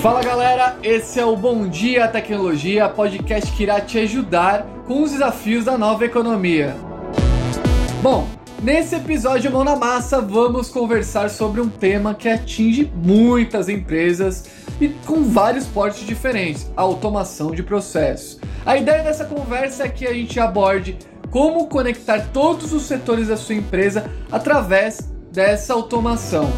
Fala galera, esse é o Bom Dia Tecnologia, podcast que irá te ajudar com os desafios da nova economia. Bom, nesse episódio Mão na Massa vamos conversar sobre um tema que atinge muitas empresas e com vários portes diferentes, a automação de processos. A ideia dessa conversa é que a gente aborde como conectar todos os setores da sua empresa através dessa automação.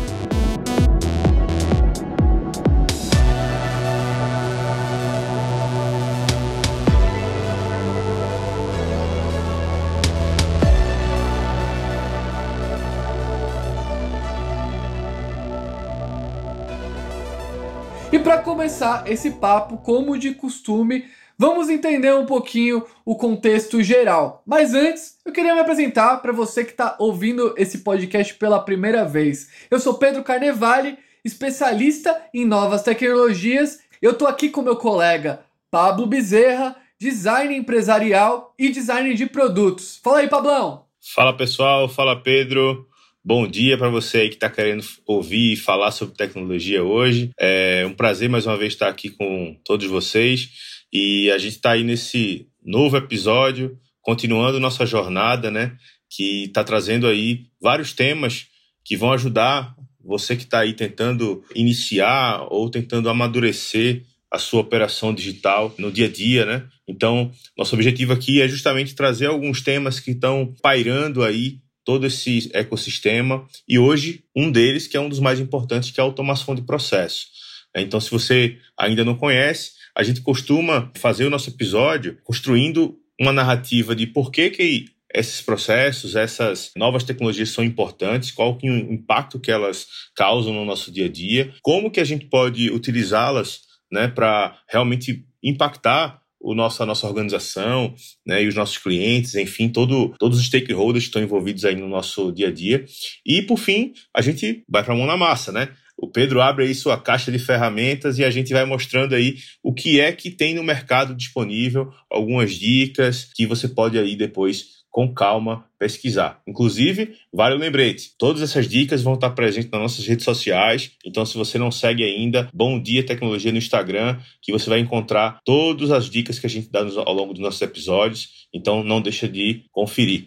E para começar esse papo, como de costume, vamos entender um pouquinho o contexto geral. Mas antes, eu queria me apresentar para você que está ouvindo esse podcast pela primeira vez. Eu sou Pedro Carnevale, especialista em novas tecnologias. Eu estou aqui com meu colega Pablo Bezerra, design empresarial e design de produtos. Fala aí, Pablão! Fala pessoal, fala Pedro. Bom dia para você aí que está querendo ouvir e falar sobre tecnologia hoje. É um prazer mais uma vez estar aqui com todos vocês e a gente está aí nesse novo episódio, continuando nossa jornada, né? Que está trazendo aí vários temas que vão ajudar você que está aí tentando iniciar ou tentando amadurecer a sua operação digital no dia a dia, né? Então, nosso objetivo aqui é justamente trazer alguns temas que estão pairando aí todo esse ecossistema e hoje um deles que é um dos mais importantes que é a automação de processo. Então, se você ainda não conhece, a gente costuma fazer o nosso episódio construindo uma narrativa de por que, que esses processos, essas novas tecnologias são importantes, qual que é o impacto que elas causam no nosso dia a dia, como que a gente pode utilizá-las né, para realmente impactar o nosso, a nossa organização né, e os nossos clientes, enfim, todo, todos os stakeholders que estão envolvidos aí no nosso dia a dia. E, por fim, a gente vai para a mão na massa, né? O Pedro abre aí sua caixa de ferramentas e a gente vai mostrando aí o que é que tem no mercado disponível, algumas dicas que você pode aí depois com calma pesquisar. Inclusive, vale o lembrete, todas essas dicas vão estar presentes nas nossas redes sociais. Então, se você não segue ainda, Bom Dia Tecnologia no Instagram, que você vai encontrar todas as dicas que a gente dá ao longo dos nossos episódios. Então, não deixa de conferir.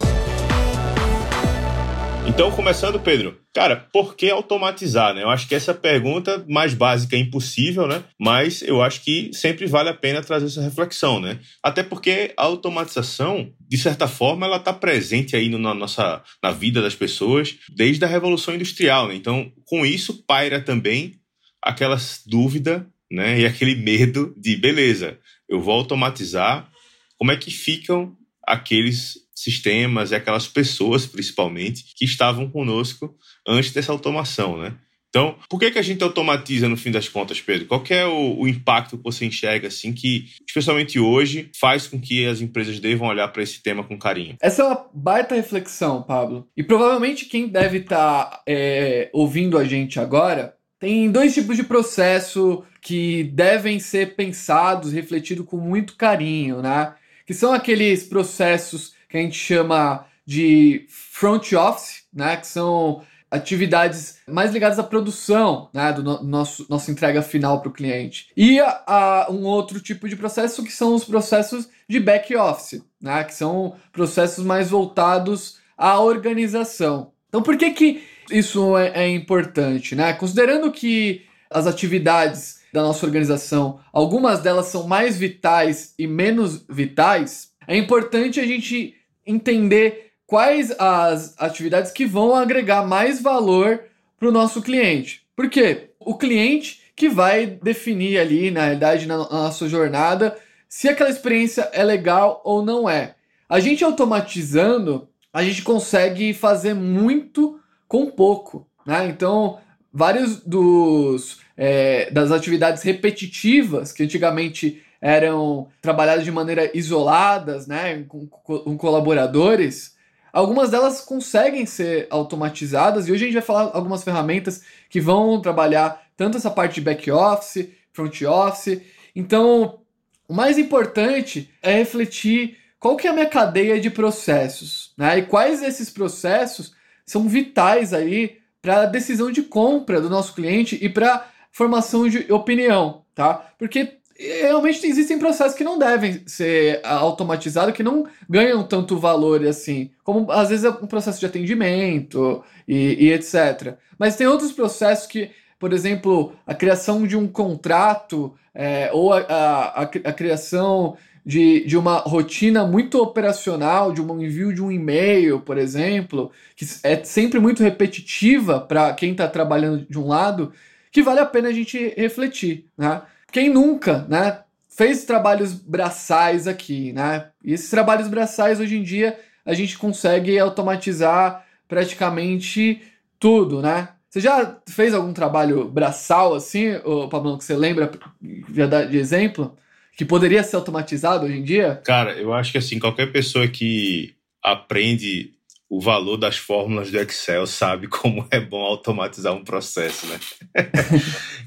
Então, começando, Pedro, cara, por que automatizar, né? Eu acho que essa pergunta mais básica é impossível, né? Mas eu acho que sempre vale a pena trazer essa reflexão, né? Até porque a automatização, de certa forma, ela está presente aí na nossa na vida das pessoas desde a Revolução Industrial, né? Então, com isso paira também aquela dúvida, né? E aquele medo de, beleza, eu vou automatizar, como é que ficam aqueles sistemas e aquelas pessoas, principalmente, que estavam conosco antes dessa automação, né? Então, por que, que a gente automatiza no fim das contas, Pedro? Qual é o, o, impacto que você enxerga, assim, que, especialmente hoje, faz com que as empresas devam olhar para esse tema com carinho? Essa é uma baita reflexão, Pablo. E provavelmente quem deve estar tá, é, ouvindo a gente agora tem dois tipos de processo que devem ser pensados, refletidos com muito carinho, né? Que são aqueles processos que a gente chama de front office, né, que são atividades mais ligadas à produção né, do no nosso nossa entrega final para o cliente. E a, a, um outro tipo de processo que são os processos de back office, né, que são processos mais voltados à organização. Então, por que, que isso é, é importante? Né? Considerando que as atividades da nossa organização, algumas delas são mais vitais e menos vitais, é importante a gente entender quais as atividades que vão agregar mais valor para o nosso cliente. Por quê? O cliente que vai definir ali, na realidade, na nossa jornada, se aquela experiência é legal ou não é. A gente automatizando, a gente consegue fazer muito com pouco, né? Então, vários dos é, das atividades repetitivas que antigamente eram trabalhadas de maneira isoladas, né, com, com, colaboradores, algumas delas conseguem ser automatizadas e hoje a gente vai falar algumas ferramentas que vão trabalhar tanto essa parte de back office, front office. Então, o mais importante é refletir qual que é a minha cadeia de processos, né? E quais desses processos são vitais aí para a decisão de compra do nosso cliente e para formação de opinião. tá? Porque realmente existem processos que não devem ser automatizados, que não ganham tanto valor assim, como às vezes é um processo de atendimento e, e etc. Mas tem outros processos que, por exemplo, a criação de um contrato é, ou a, a, a, criação de, de uma rotina muito operacional, de um envio de um e-mail, por exemplo, que é sempre muito repetitiva para quem está trabalhando de um lado, que vale a pena a gente refletir, né? Quem nunca, né, fez trabalhos braçais aqui, né? E esses trabalhos braçais hoje em dia a gente consegue automatizar praticamente tudo, né? Você já fez algum trabalho braçal assim, Pablo, que você lembra de exemplo? Que poderia ser automatizado hoje em dia? Cara, eu acho que assim, qualquer pessoa que aprende o valor das fórmulas do Excel sabe como é bom automatizar um processo, né?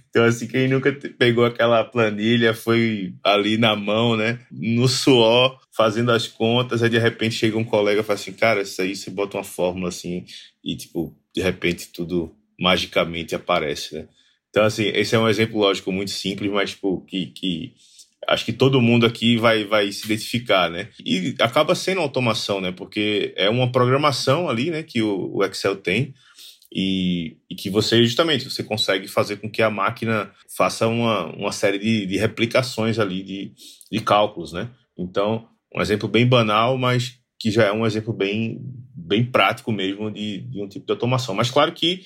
Então, assim, quem nunca pegou aquela planilha, foi ali na mão, né? No suor, fazendo as contas, aí de repente chega um colega e fala assim, cara, isso aí você bota uma fórmula assim, e tipo, de repente tudo magicamente aparece, né? Então, assim, esse é um exemplo lógico muito simples, mas tipo, que, que acho que todo mundo aqui vai, vai se identificar, né? E acaba sendo automação, né? Porque é uma programação ali, né, que o, o Excel tem e, e, que você, justamente, você consegue fazer com que a máquina faça uma, uma série de, de replicações ali de, de cálculos, né? Então, um exemplo bem banal, mas que já é um exemplo bem, bem prático mesmo de, de um tipo de automação. Mas claro que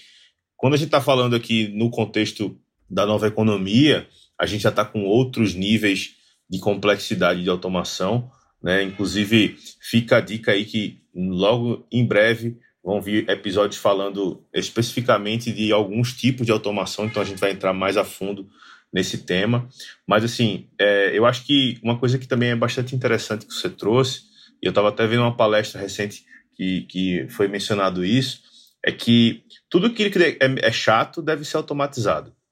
quando a gente está falando aqui no contexto da nova economia, a gente já está com outros níveis de complexidade de automação, né? Inclusive, fica a dica aí que logo em breve vão vir episódios falando especificamente de alguns tipos de automação, então a gente vai entrar mais a fundo nesse tema. Mas, assim, é, eu acho que uma coisa que também é bastante interessante que você trouxe, e eu estava até vendo uma palestra recente que, que foi mencionado isso, é que tudo que é, é chato deve ser automatizado.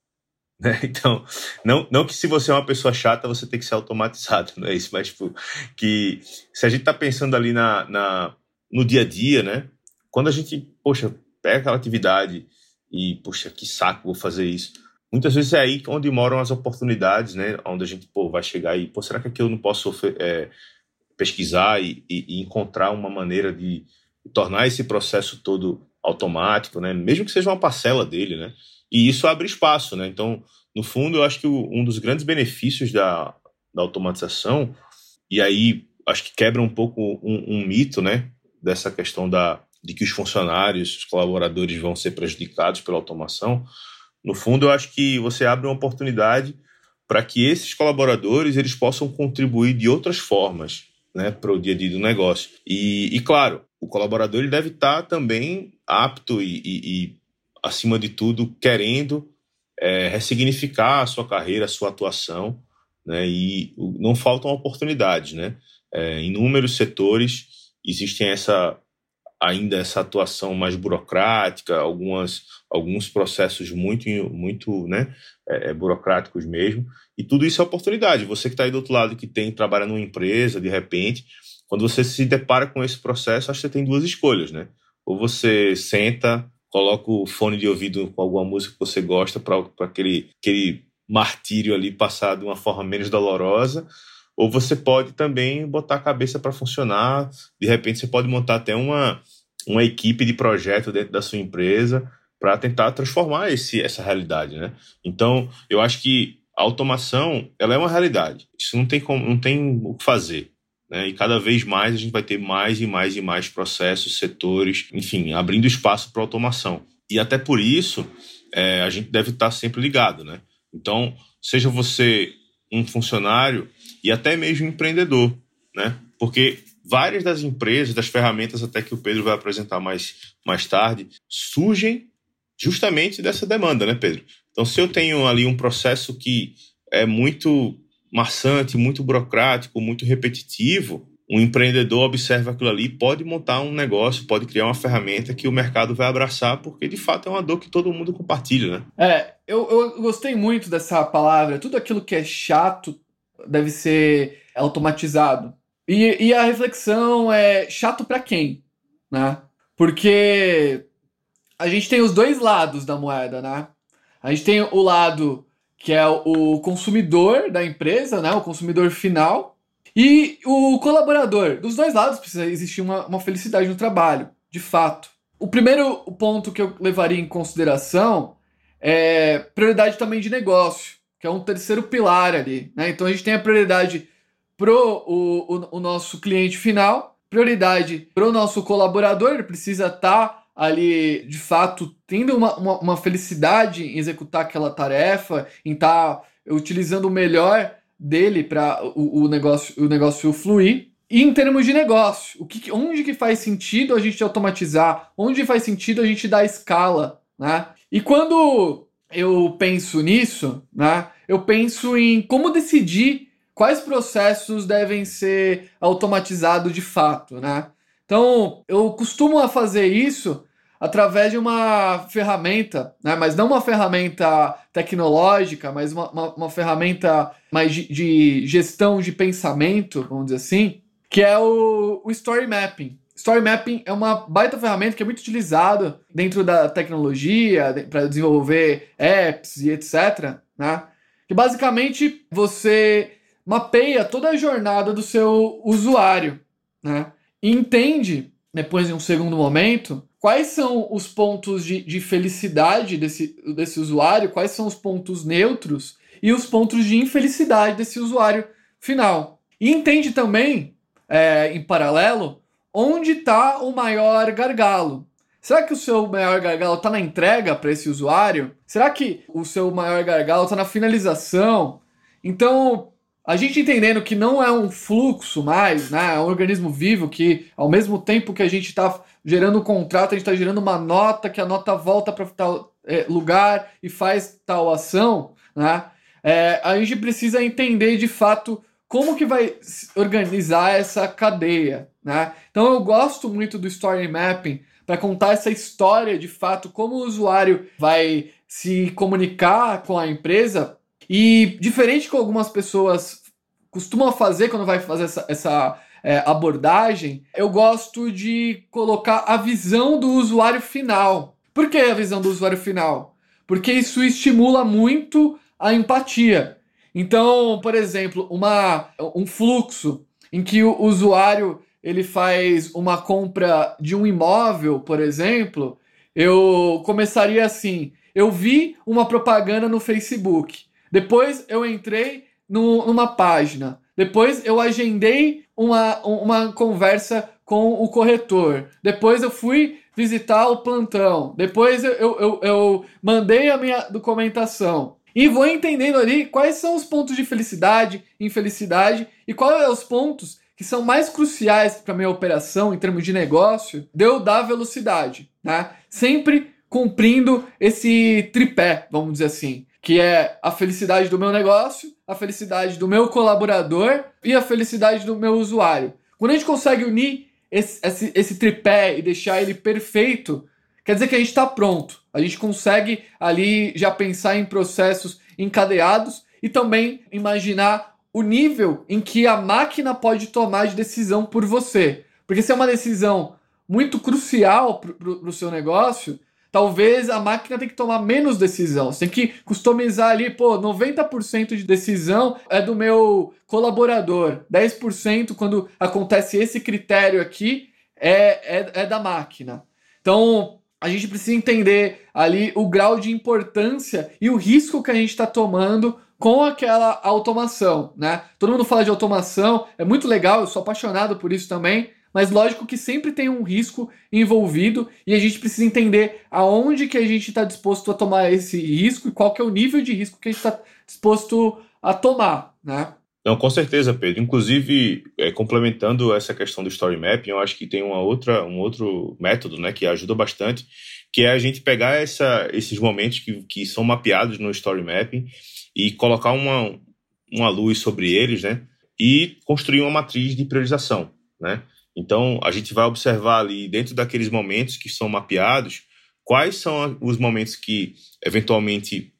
Né? Então, não, não que se você é uma pessoa chata, você tem que ser automatizado, não é isso, mas tipo, que se a gente está pensando ali na, na, no dia a dia, né? Quando a gente, poxa, pega aquela atividade e, poxa, que saco vou fazer isso. Muitas vezes é aí onde moram as oportunidades, né? Onde a gente, pô, vai chegar e, pô, será que aqui eu não posso é, pesquisar e, e, encontrar uma maneira de tornar esse processo todo automático, né? Mesmo que seja uma parcela dele, né? E isso abre espaço, né? Então, no fundo, eu acho que um dos grandes benefícios da, da automatização, e aí acho que quebra um pouco um, um mito, né? Dessa questão da, de que os funcionários, os colaboradores vão ser prejudicados pela automação. No fundo, eu acho que você abre uma oportunidade para que esses colaboradores eles possam contribuir de outras formas né, para o dia a dia do negócio. E, e, claro, o colaborador ele deve estar também apto e, e, e acima de tudo, querendo é, ressignificar a sua carreira, a sua atuação, né? E não faltam oportunidades, né? É, em inúmeros setores existem essa ainda essa atuação mais burocrática, algumas alguns processos muito muito, né? É, é burocráticos mesmo. E tudo isso é oportunidade. Você que está aí do outro lado que tem trabalha numa empresa, de repente, quando você se depara com esse processo, acho que você tem duas escolhas, né? Ou você senta coloca o fone de ouvido com alguma música que você gosta para aquele, aquele martírio ali passar de uma forma menos dolorosa, ou você pode também botar a cabeça para funcionar. De repente, você pode montar até uma, uma equipe de projeto dentro da sua empresa para tentar transformar esse, essa realidade, né? Então, eu acho que a automação ela é uma realidade. Isso não tem como, não tem o que fazer. Né? E cada vez mais a gente vai ter mais e mais e mais processos, setores, enfim, abrindo espaço para automação. E até por isso é, a gente deve estar sempre ligado. Né? Então, seja você um funcionário e até mesmo empreendedor, né? porque várias das empresas, das ferramentas até que o Pedro vai apresentar mais, mais tarde, surgem justamente dessa demanda, né, Pedro? Então, se eu tenho ali um processo que é muito maçante, muito burocrático, muito repetitivo, um empreendedor observa aquilo ali, pode montar um negócio, pode criar uma ferramenta que o mercado vai abraçar, porque de fato é uma dor que todo mundo compartilha, né? É, eu, eu gostei muito dessa palavra. Tudo aquilo que é chato deve ser automatizado. E, e a reflexão é chato para quem, né? Porque a gente tem os dois lados da moeda, né? A gente tem o lado que é o consumidor da empresa, né, o consumidor final, e o colaborador. Dos dois lados precisa existir uma, uma felicidade no trabalho, de fato. O primeiro ponto que eu levaria em consideração é prioridade também de negócio, que é um terceiro pilar ali. Né? Então a gente tem a prioridade o, o, o nosso cliente final, prioridade para o nosso colaborador, ele precisa estar tá ali de fato tendo uma, uma, uma, felicidade em executar aquela tarefa, em estar tá utilizando o melhor dele para o, o, negócio, o negócio fluir. E em termos de negócio, o que, onde que faz sentido a gente automatizar? Onde faz sentido a gente dar escala, né? E quando eu penso nisso, né, eu penso em como decidir quais processos devem ser automatizados de fato, né? Então, eu costumo fazer isso através de uma ferramenta, né? mas não uma ferramenta tecnológica, mas uma, uma, uma ferramenta mais de, de, gestão de pensamento, vamos dizer assim, que é o, o Story Mapping. Story Mapping é uma baita ferramenta que é muito utilizada dentro da tecnologia para desenvolver apps e etc. Né? Que basicamente você mapeia toda a jornada do seu usuário né? e entende, depois em um segundo momento, quais são os pontos de, de felicidade desse, desse usuário, quais são os pontos neutros e os pontos de infelicidade desse usuário final. E entende também, é, em paralelo, onde está o maior gargalo. Será que o seu maior gargalo está na entrega para esse usuário? Será que o seu maior gargalo está na finalização? Então, a gente entendendo que não é um fluxo mais, né? É um organismo vivo que, ao mesmo tempo que a gente está gerando um contrato, a gente está gerando uma nota, que a nota volta para tal é, lugar e faz tal ação, né? É, a gente precisa entender de fato como que vai organizar essa cadeia, né? Então eu gosto muito do story mapping para contar essa história de fato, como o usuário vai se comunicar com a empresa e diferente que algumas pessoas costumam fazer quando vai fazer essa, essa é, abordagem, eu gosto de colocar a visão do usuário final. Por que a visão do usuário final? Porque isso estimula muito a empatia. Então, por exemplo, uma, um fluxo em que o usuário ele faz uma compra de um imóvel, por exemplo, eu começaria assim: eu vi uma propaganda no Facebook. Depois eu entrei no, numa página. Depois eu agendei uma, uma conversa com o corretor. Depois eu fui visitar o plantão. Depois eu, eu, eu, eu mandei a minha documentação. E vou entendendo ali quais são os pontos de felicidade, infelicidade e quais são os pontos que são mais cruciais para minha operação em termos de negócio, de dar velocidade, né? Sempre cumprindo esse tripé, vamos dizer assim que é a felicidade do meu negócio, a felicidade do meu colaborador e a felicidade do meu usuário. Quando a gente consegue unir esse, esse, esse tripé e deixar ele perfeito, quer dizer que a gente está pronto. A gente consegue ali já pensar em processos encadeados e também imaginar o nível em que a máquina pode tomar de decisão por você. Porque se é uma decisão muito crucial para o seu negócio, talvez a máquina tenha que tomar menos decisão. Você tem que customizar ali, pô, 90% de decisão é do meu colaborador, 10% quando acontece esse critério aqui é, é, é da máquina. Então, a gente precisa entender ali o grau de importância e o risco que a gente está tomando com aquela automação, né? Todo mundo fala de automação, é muito legal, eu sou apaixonado por isso também, mas lógico que sempre tem um risco envolvido e a gente precisa entender aonde que a gente está disposto a tomar esse risco e qual que é o nível de risco que a gente está disposto a tomar, né? Não, com certeza, Pedro. Inclusive, é, complementando essa questão do story mapping, eu acho que tem uma outra, um outro método né, que ajuda bastante, que é a gente pegar essa, esses momentos que, que são mapeados no story mapping e colocar uma, uma luz sobre eles, né? E construir uma matriz de priorização, né? Então, a gente vai observar ali, dentro daqueles momentos que são mapeados, quais são os momentos que eventualmente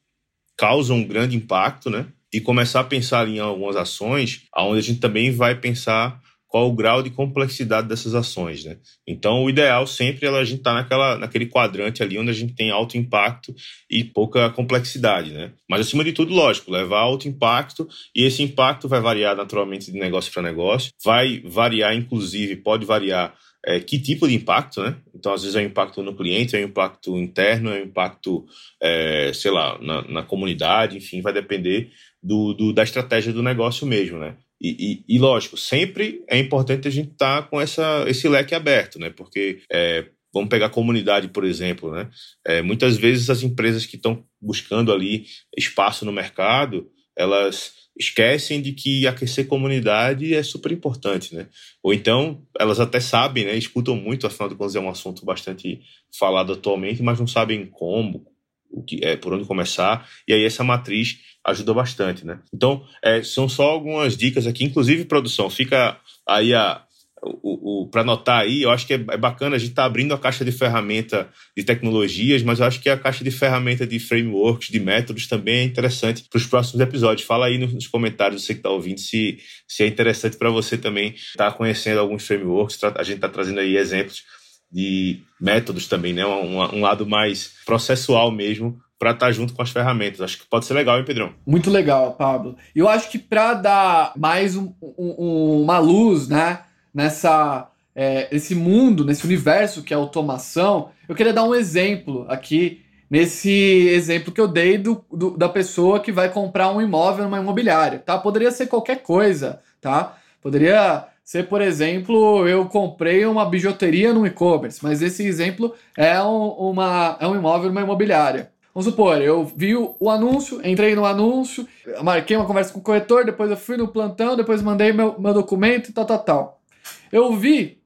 causam um grande impacto, né? E começar a pensar em algumas ações, onde a gente também vai pensar qual o grau de complexidade dessas ações, né? Então, o ideal sempre é a gente estar tá naquela, naquele quadrante ali onde a gente tem alto impacto e pouca complexidade, né? Mas, acima de tudo, lógico, levar alto impacto e esse impacto vai variar naturalmente de negócio para negócio, vai variar, inclusive, pode variar é, que tipo de impacto, né? Então, às vezes é um impacto no cliente, é um impacto interno, é um impacto, é, sei lá, na, na, comunidade, enfim, vai depender do, do, da estratégia do negócio mesmo, né? E, e, e lógico, sempre é importante a gente estar tá com essa, esse leque aberto, né? Porque é, vamos pegar a comunidade, por exemplo, né? É, muitas vezes as empresas que estão buscando ali espaço no mercado, elas esquecem de que aquecer comunidade é super importante, né? Ou então elas até sabem, né? Escutam muito, afinal de contas é um assunto bastante falado atualmente, mas não sabem como, o que é, por onde começar. E aí essa matriz ajuda bastante, né? Então é, são só algumas dicas aqui, inclusive produção. Fica aí a o, o para anotar aí, eu acho que é, é bacana a gente estar tá abrindo a caixa de ferramenta de tecnologias, mas eu acho que a caixa de ferramenta de frameworks, de métodos também é interessante para os próximos episódios. Fala aí nos comentários, você que está ouvindo, se, se é interessante para você também estar tá conhecendo alguns frameworks. A gente está trazendo aí exemplos de métodos também, né? Um, um lado mais processual mesmo para estar tá junto com as ferramentas. Acho que pode ser legal, hein, Pedrão? Muito legal, Pablo. Eu acho que para dar mais um, um, uma luz, né? nessa é, esse mundo, nesse universo que é automação, eu queria dar um exemplo aqui, nesse exemplo que eu dei do, do, da pessoa que vai comprar um imóvel numa imobiliária, tá? Poderia ser qualquer coisa, tá? Poderia ser, por exemplo, eu comprei uma bijuteria no e-commerce, mas esse exemplo é um, uma, é um imóvel numa imobiliária. Vamos supor, eu vi o, o, anúncio, entrei no anúncio, marquei uma conversa com o corretor, depois eu fui no plantão, depois mandei meu, meu documento e tal, tal, tal. Eu vi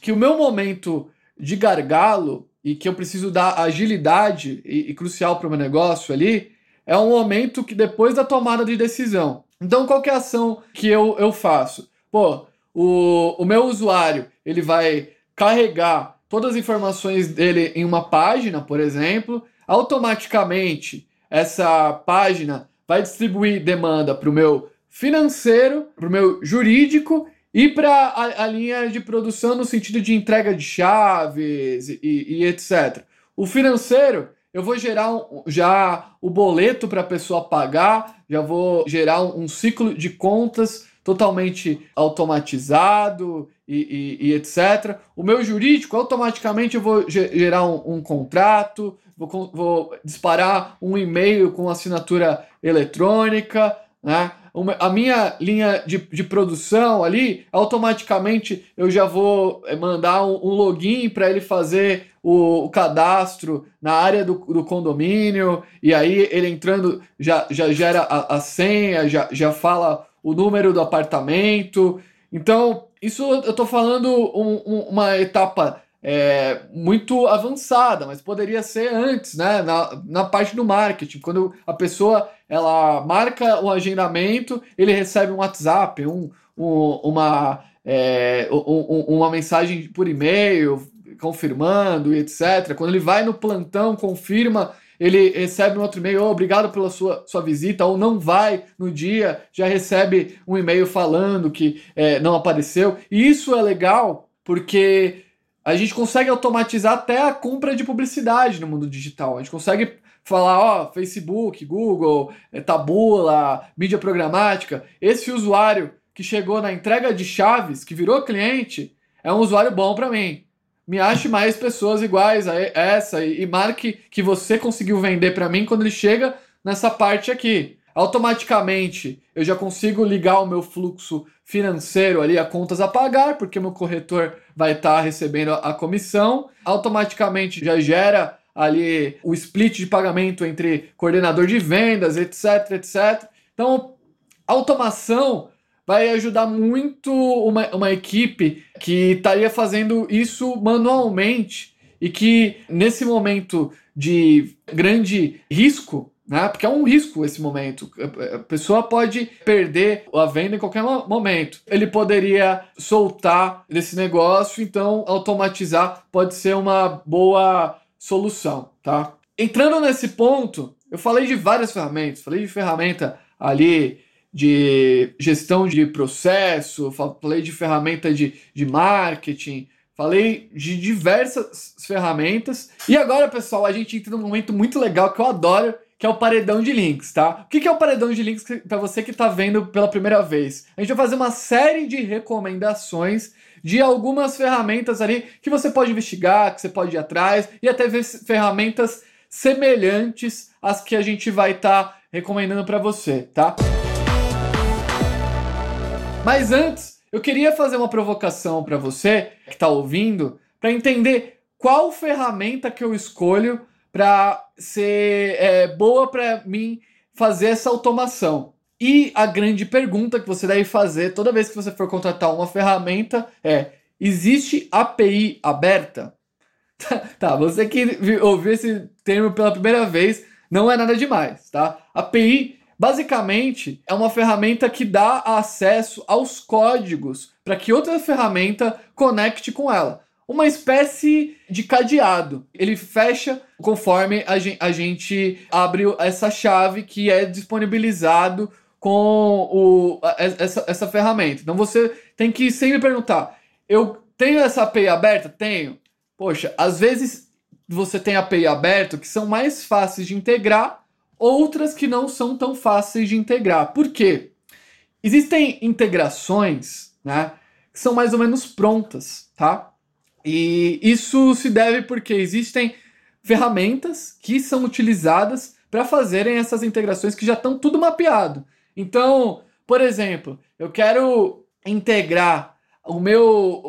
que o meu momento de gargalo e que eu preciso dar agilidade e, e crucial para o meu negócio ali é um momento que depois da tomada de decisão. Então, qual é a ação que eu, eu faço? Pô, o, o meu usuário ele vai carregar todas as informações dele em uma página, por exemplo, automaticamente essa página vai distribuir demanda para o meu financeiro, para o meu jurídico e para a, a, linha de produção no sentido de entrega de chaves e, e etc. O financeiro, eu vou gerar um, já o boleto para a pessoa pagar, já vou gerar um, um, ciclo de contas totalmente automatizado e, e, e, etc. O meu jurídico, automaticamente eu vou gerar um, um contrato, vou, vou disparar um e-mail com assinatura eletrônica, né? a minha linha de, de produção ali, automaticamente eu já vou eh, mandar um, um login para ele fazer o, o, cadastro na área do, do, condomínio, e aí ele entrando já, já gera a, a senha, já, já fala o número do apartamento. Então, isso eu estou falando um, um, uma etapa é, muito avançada, mas poderia ser antes, né? Na, na parte do marketing, quando a pessoa ela marca o agendamento, ele recebe um WhatsApp, um, um uma, é, um, uma mensagem por e-mail confirmando e etc. Quando ele vai no plantão, confirma, ele recebe um outro e-mail, oh, obrigado pela sua, sua visita, ou não vai no dia, já recebe um e-mail falando que é, não apareceu. E isso é legal porque a gente consegue automatizar até a compra de publicidade no mundo digital. A gente consegue falar, ó, Facebook, Google, eh, Tabula, mídia programática. Esse usuário que chegou na entrega de chaves, que virou cliente, é um usuário bom para mim. Me ache mais pessoas iguais a essa e marque que você conseguiu vender para mim quando ele chega nessa parte aqui automaticamente eu já consigo ligar o meu fluxo financeiro ali a contas a pagar, porque meu corretor vai estar tá recebendo a comissão. Automaticamente já gera ali o split de pagamento entre coordenador de vendas, etc, etc. Então, automação vai ajudar muito uma, uma equipe que estaria fazendo isso manualmente e que nesse momento de grande risco né? Porque é um risco esse momento. A pessoa pode perder a venda em qualquer momento. Ele poderia soltar desse negócio, então automatizar pode ser uma boa solução, tá? Entrando nesse ponto, eu falei de várias ferramentas, falei de ferramenta ali de gestão de processo, falei de ferramenta de, de marketing, falei de diversas ferramentas. E agora, pessoal, a gente entra num momento muito legal que eu adoro, que é o paredão de links, tá? O que é o paredão de links para você que está vendo pela primeira vez? A gente vai fazer uma série de recomendações de algumas ferramentas ali que você pode investigar, que você pode ir atrás e até ver ferramentas semelhantes às que a gente vai estar tá recomendando para você, tá? Mas antes, eu queria fazer uma provocação para você que está ouvindo, para entender qual ferramenta que eu escolho para ser é, boa para mim fazer essa automação. E a grande pergunta que você deve fazer toda vez que você for contratar uma ferramenta é: existe API aberta? tá, você que ouviu esse termo pela primeira vez, não é nada demais, tá? API Basicamente, é uma ferramenta que dá acesso aos códigos para que outra ferramenta conecte com ela. Uma espécie de cadeado. Ele fecha conforme a gente abre essa chave que é disponibilizado com o, essa, essa ferramenta. Então você tem que sempre perguntar: eu tenho essa API aberta? Tenho. Poxa, às vezes você tem API aberto que são mais fáceis de integrar outras que não são tão fáceis de integrar. Por quê? Existem integrações, né, que são mais ou menos prontas, tá? E isso se deve porque existem ferramentas que são utilizadas para fazerem essas integrações que já estão tudo mapeado. Então, por exemplo, eu quero integrar o meu,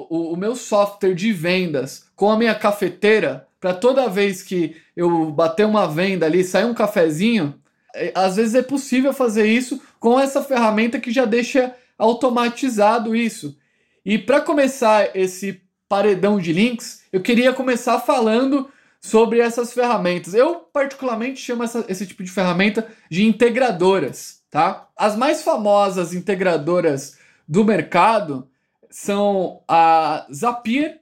o, o meu software de vendas com a minha cafeteira para toda vez que eu bater uma venda ali, sair um cafezinho, é, às vezes é possível fazer isso com essa ferramenta que já deixa automatizado isso. E para começar esse paredão de links, eu queria começar falando sobre essas ferramentas. Eu particularmente chamo essa, esse tipo de ferramenta de integradoras, tá? As mais famosas integradoras do mercado são a Zapier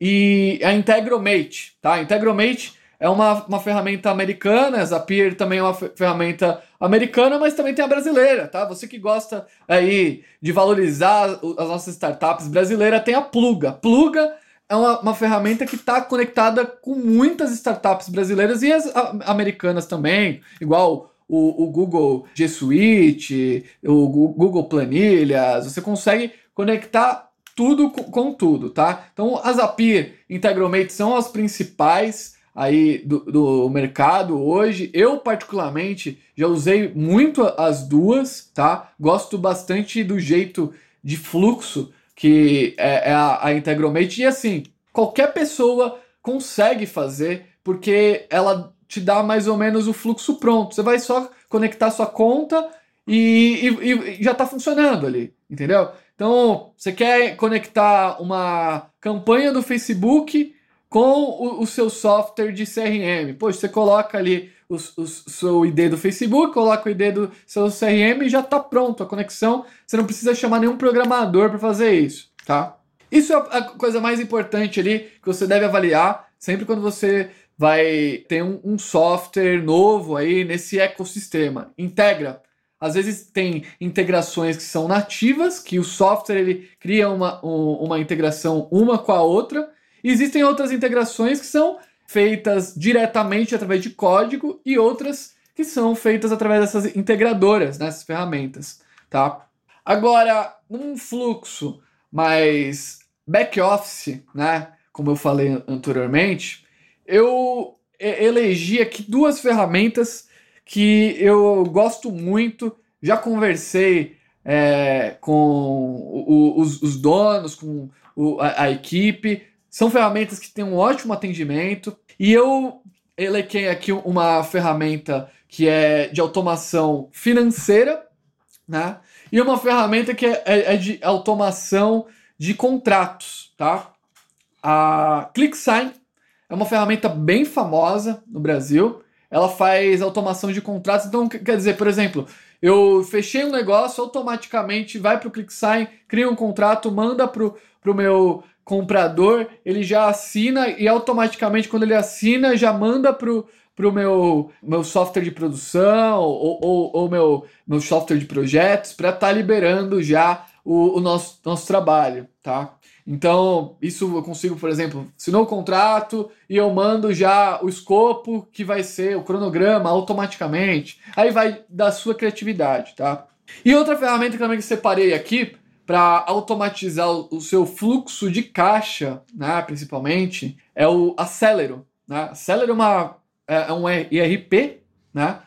e a Integromate, tá? Integromate é uma, uma ferramenta americana, a Zapier também é uma ferramenta americana, mas também tem a brasileira, tá? Você que gosta aí de valorizar as nossas startups brasileiras, tem a Pluga. Pluga é uma, uma ferramenta que está conectada com muitas startups brasileiras e as americanas também, igual o, o Google G Suite, o Google Planilhas, você consegue conectar tudo com, tudo, tá? Então as API Integromate são as principais aí do, do mercado hoje. Eu, particularmente, já usei muito as duas, tá? Gosto bastante do jeito de fluxo que é, é a, a Integromate. E assim, qualquer pessoa consegue fazer, porque ela te dá mais ou menos o fluxo pronto. Você vai só conectar sua conta e, e, e já está funcionando ali, entendeu? Então, você quer conectar uma campanha do Facebook com o, o seu software de CRM. Poxa, você coloca ali o, o, seu ID do Facebook, coloca o ID do seu CRM e já está pronto a conexão. Você não precisa chamar nenhum programador para fazer isso, tá? Isso é a coisa mais importante ali que você deve avaliar sempre quando você vai ter um, um software novo aí nesse ecossistema. Integra às vezes tem integrações que são nativas, que o software ele cria uma, um, uma integração uma com a outra. E existem outras integrações que são feitas diretamente através de código e outras que são feitas através dessas integradoras, nessas né, ferramentas, tá? Agora, num fluxo mais back-office, né, como eu falei anteriormente, eu elegi aqui duas ferramentas que eu gosto muito, já conversei é, com o, os, os, donos, com o, a, a, equipe. São ferramentas que têm um ótimo atendimento. E eu elequei aqui uma ferramenta que é de automação financeira, né? E uma ferramenta que é, é, é de automação de contratos, tá? A ClickSign é uma ferramenta bem famosa no Brasil ela faz automação de contratos. Então, quer dizer, por exemplo, eu fechei um negócio, automaticamente vai para o ClickSign, cria um contrato, manda para o meu comprador, ele já assina e automaticamente quando ele assina já manda pro pro meu, meu software de produção ou, ou, ou meu, meu software de projetos para estar tá liberando já o, o, nosso, nosso trabalho, tá? Então, isso eu consigo, por exemplo, assinou o contrato e eu mando já o escopo que vai ser o cronograma automaticamente. Aí vai da sua criatividade, tá? E outra ferramenta que também separei aqui para automatizar o, seu fluxo de caixa, né, principalmente, é o Acelero. Né? Acelero é, uma, é, é um ERP, né?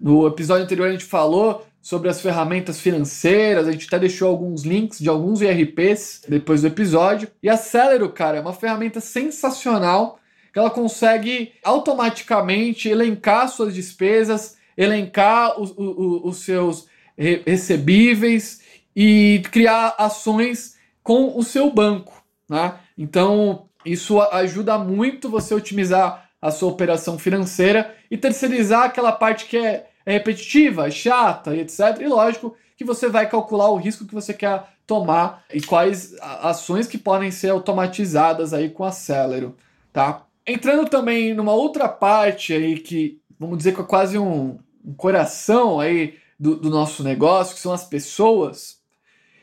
No episódio anterior a gente falou sobre as ferramentas financeiras, a gente até deixou alguns links de alguns ERPs depois do episódio. E a Celero, cara, é uma ferramenta sensacional que ela consegue automaticamente elencar suas despesas, elencar os, os, os seus recebíveis e criar ações com o seu banco. Né? Então, isso ajuda muito você otimizar a sua operação financeira e terceirizar aquela parte que é, é repetitiva, chata e etc. E lógico que você vai calcular o risco que você quer tomar e quais ações que podem ser automatizadas aí com a Celero, tá? Entrando também numa outra parte aí que, vamos dizer que é quase um, um coração aí do, do, nosso negócio, que são as pessoas,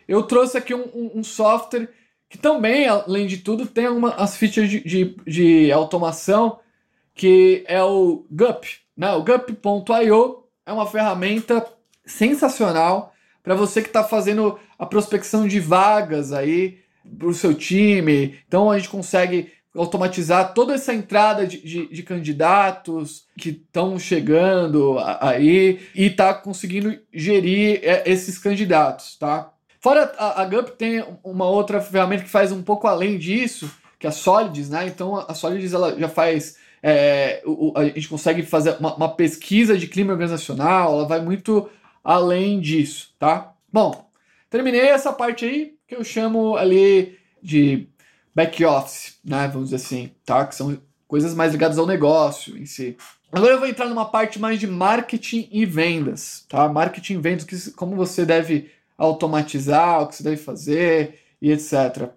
eu trouxe aqui um, um, um software que também, além de tudo, tem uma, as features de, de, de automação, que é o GUP. Né? O GUP.io é uma ferramenta sensacional para você que está fazendo a prospecção de vagas aí para o seu time. Então a gente consegue automatizar toda essa entrada de, de, de candidatos que estão chegando aí e tá conseguindo gerir é, esses candidatos, tá? Fora a, a tem uma outra ferramenta que faz um pouco além disso, que é a Solids, né? Então a Solids ela já faz é, o, a gente consegue fazer uma, uma, pesquisa de clima organizacional, ela vai muito além disso, tá? Bom, terminei essa parte aí que eu chamo ali de back office, né? Vamos dizer assim, tá? Que são coisas mais ligadas ao negócio em si. Agora eu vou entrar numa parte mais de marketing e vendas, tá? Marketing e vendas, que, como você deve automatizar, o que você deve fazer e etc.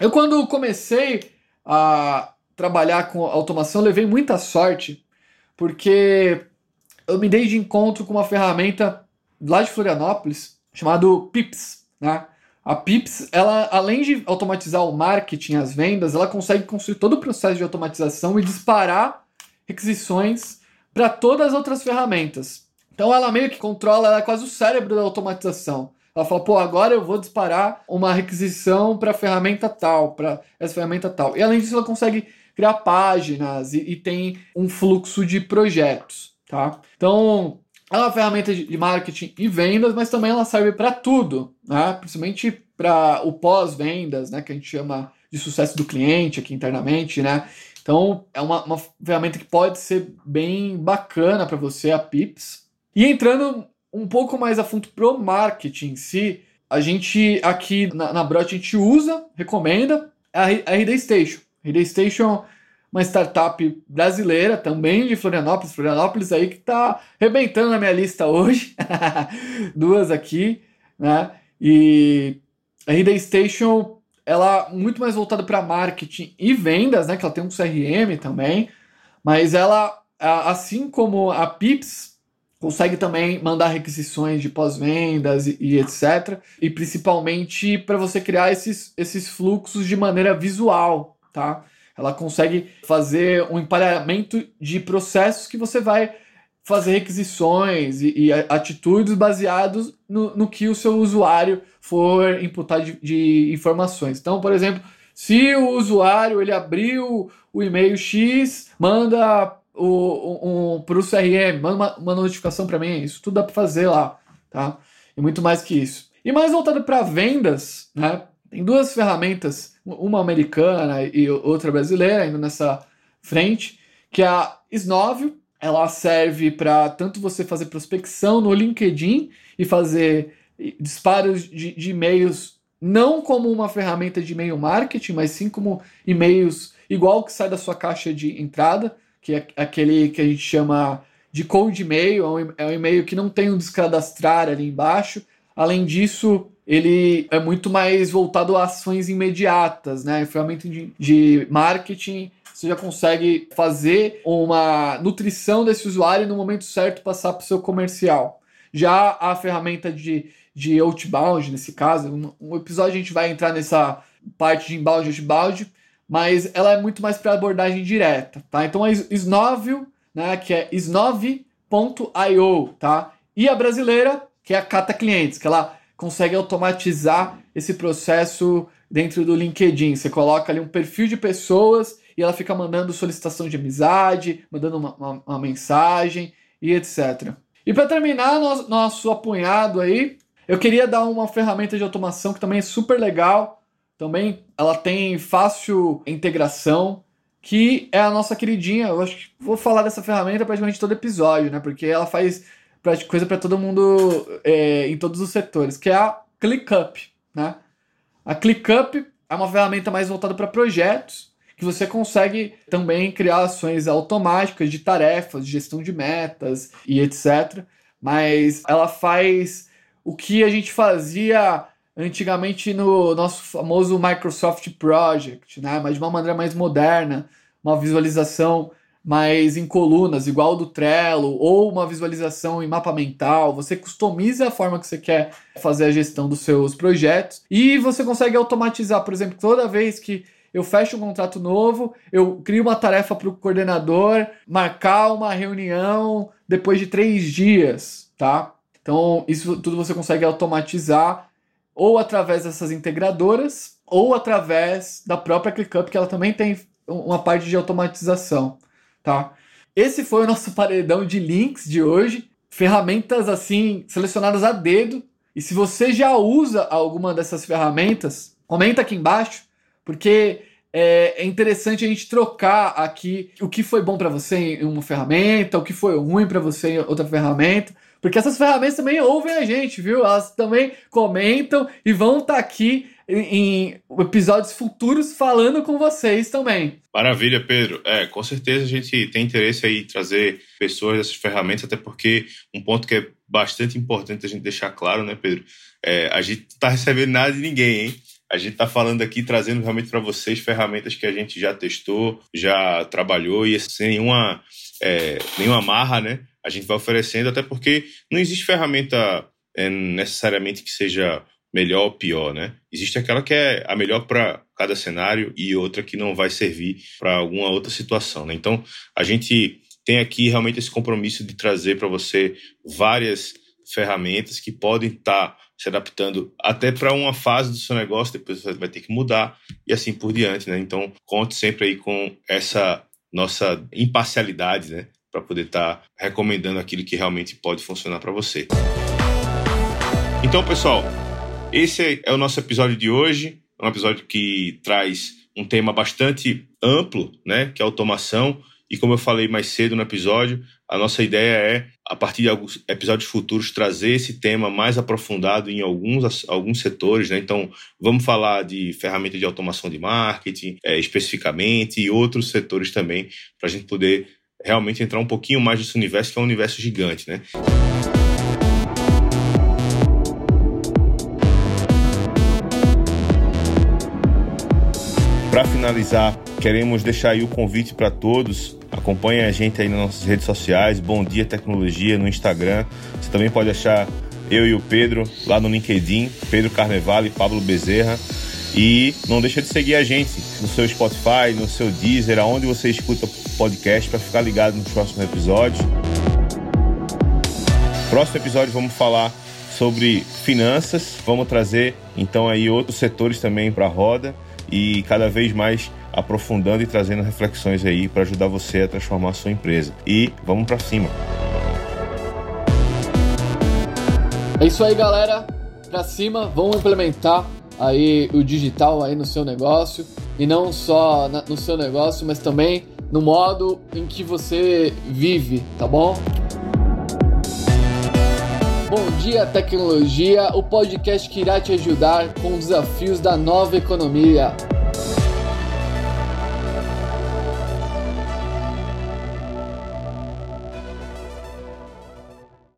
Eu quando comecei a trabalhar com automação levei muita sorte, porque eu me dei de encontro com uma ferramenta lá de Florianópolis chamado Pips, né? A Pips, ela além de automatizar o marketing, as vendas, ela consegue construir todo o processo de automatização e disparar requisições para todas as outras ferramentas. Então ela meio que controla, ela é quase o cérebro da automatização. Ela fala, pô, agora eu vou disparar uma requisição para ferramenta tal, para essa ferramenta tal. E além disso, ela consegue criar páginas e, e tem um fluxo de projetos, tá? Então, ela é uma ferramenta de marketing e vendas, mas também ela serve para tudo, né? Principalmente para o pós-vendas, né? Que a gente chama de sucesso do cliente aqui internamente, né? Então, é uma, uma ferramenta que pode ser bem bacana para você, a Pips. E entrando um pouco mais a fundo pro marketing em si, a gente aqui na, na Brot a gente usa, recomenda a, RD Station. RD Station uma startup brasileira, também de Florianópolis, Florianópolis aí que está rebentando na minha lista hoje, duas aqui, né? E a RD Station, ela é muito mais voltada para marketing e vendas, né? Que ela tem um CRM também, mas ela, assim como a Pips, consegue também mandar requisições de pós-vendas e, e, etc. E principalmente para você criar esses, esses fluxos de maneira visual, tá? Ela consegue fazer um emparelhamento de processos que você vai fazer requisições e, e atitudes baseados no, no, que o seu usuário for imputar de, de informações. Então, por exemplo, se o usuário ele abriu o e-mail X, manda o, um, para o CRM, manda uma, uma notificação para mim, isso tudo dá para fazer lá, tá? E muito mais que isso. E mais voltado para vendas, né? Tem duas ferramentas, uma americana e outra brasileira, indo nessa frente, que é a Snovio, ela serve para tanto você fazer prospecção no LinkedIn e fazer disparos de, de e-mails não como uma ferramenta de e-mail marketing, mas sim como e-mails igual que sai da sua caixa de entrada que é aquele que a gente chama de cold e-mail, é um, é um e-mail que não tem um descadastrar ali embaixo, Além disso, ele é muito mais voltado a ações imediatas, né? Ferramenta de, de marketing, você já consegue fazer uma nutrição desse usuário e no momento certo passar para o seu comercial. Já a ferramenta de, de outbound, nesse caso, um, um episódio a gente vai entrar nessa parte de inbound e outbound, mas ela é muito mais para abordagem direta, tá? Então a Snovio, né, que é snove.io, tá? E a brasileira, que é a Cata Clientes, que ela consegue automatizar esse processo dentro do LinkedIn. Você coloca ali um perfil de pessoas e ela fica mandando solicitação de amizade, mandando uma, uma, uma mensagem e etc. E para terminar nosso, nosso apunhado aí, eu queria dar uma ferramenta de automação que também é super legal. Também ela tem fácil integração, que é a nossa queridinha. Eu acho que vou falar dessa ferramenta praticamente todo episódio, né? Porque ela faz coisa para todo mundo é, em todos os setores, que é a ClickUp, né? A ClickUp é uma ferramenta mais voltada para projetos, que você consegue também criar ações automáticas de tarefas, de gestão de metas e etc. Mas ela faz o que a gente fazia antigamente no nosso famoso Microsoft Project, né? mas de uma maneira mais moderna, uma visualização mais em colunas, igual do Trello, ou uma visualização em mapa mental. Você customiza a forma que você quer fazer a gestão dos seus projetos e você consegue automatizar, por exemplo, toda vez que eu fecho um contrato novo, eu crio uma tarefa para o coordenador marcar uma reunião depois de três dias, tá? Então, isso tudo você consegue automatizar ou através dessas integradoras ou através da própria ClickUp, que ela também tem uma parte de automatização tá? Esse foi o nosso paredão de links de hoje. Ferramentas assim, selecionadas a dedo. E se você já usa alguma dessas ferramentas, comenta aqui embaixo, porque é, é interessante a gente trocar aqui o que foi bom para você em uma ferramenta, o que foi ruim para você em outra ferramenta. Porque essas ferramentas também ouvem a gente, viu? Elas também comentam e vão estar tá aqui em episódios futuros falando com vocês também. Maravilha, Pedro. É, com certeza a gente tem interesse aí em trazer pessoas dessas ferramentas, até porque um ponto que é bastante importante a gente deixar claro, né, Pedro? É, a gente não está recebendo nada de ninguém, hein? A gente está falando aqui, trazendo realmente para vocês ferramentas que a gente já testou, já trabalhou e sem nenhuma, é, nenhuma marra, né? A gente vai oferecendo, até porque não existe ferramenta é, necessariamente que seja melhor ou pior, né? Existe aquela que é a melhor para cada cenário e outra que não vai servir para alguma outra situação, né? Então, a gente tem aqui realmente esse compromisso de trazer para você várias ferramentas que podem estar tá se adaptando até para uma fase do seu negócio, depois você vai ter que mudar e assim por diante, né? Então, conte sempre aí com essa nossa imparcialidade, né? Para poder estar tá recomendando aquilo que realmente pode funcionar para você. Então, pessoal, esse é o nosso episódio de hoje, um episódio que traz um tema bastante amplo, né, que é automação. E como eu falei mais cedo no episódio, a nossa ideia é, a partir de alguns episódios futuros, trazer esse tema mais aprofundado em alguns, alguns setores. Né? Então, vamos falar de ferramentas de automação de marketing, é, especificamente, e outros setores também, para a gente poder realmente entrar um pouquinho mais nesse universo, que é um universo gigante. Né? Para finalizar, queremos deixar aí o convite para todos. Acompanhe a gente aí nas nossas redes sociais, Bom Dia Tecnologia no Instagram. Você também pode achar eu e o Pedro lá no LinkedIn, Pedro Carnevale e Pablo Bezerra. E não deixa de seguir a gente no seu Spotify, no seu Deezer, aonde você escuta podcast para ficar ligado nos próximos episódios. Próximo episódio vamos falar sobre finanças. Vamos trazer então aí outros setores também para a roda e cada vez mais aprofundando e trazendo reflexões aí para ajudar você a transformar a sua empresa. E vamos para cima. É isso aí, galera. Para cima, vamos implementar aí o digital aí no seu negócio e não só no seu negócio, mas também no modo em que você vive, tá bom? Bom Dia Tecnologia, o podcast que irá te ajudar com os desafios da nova economia.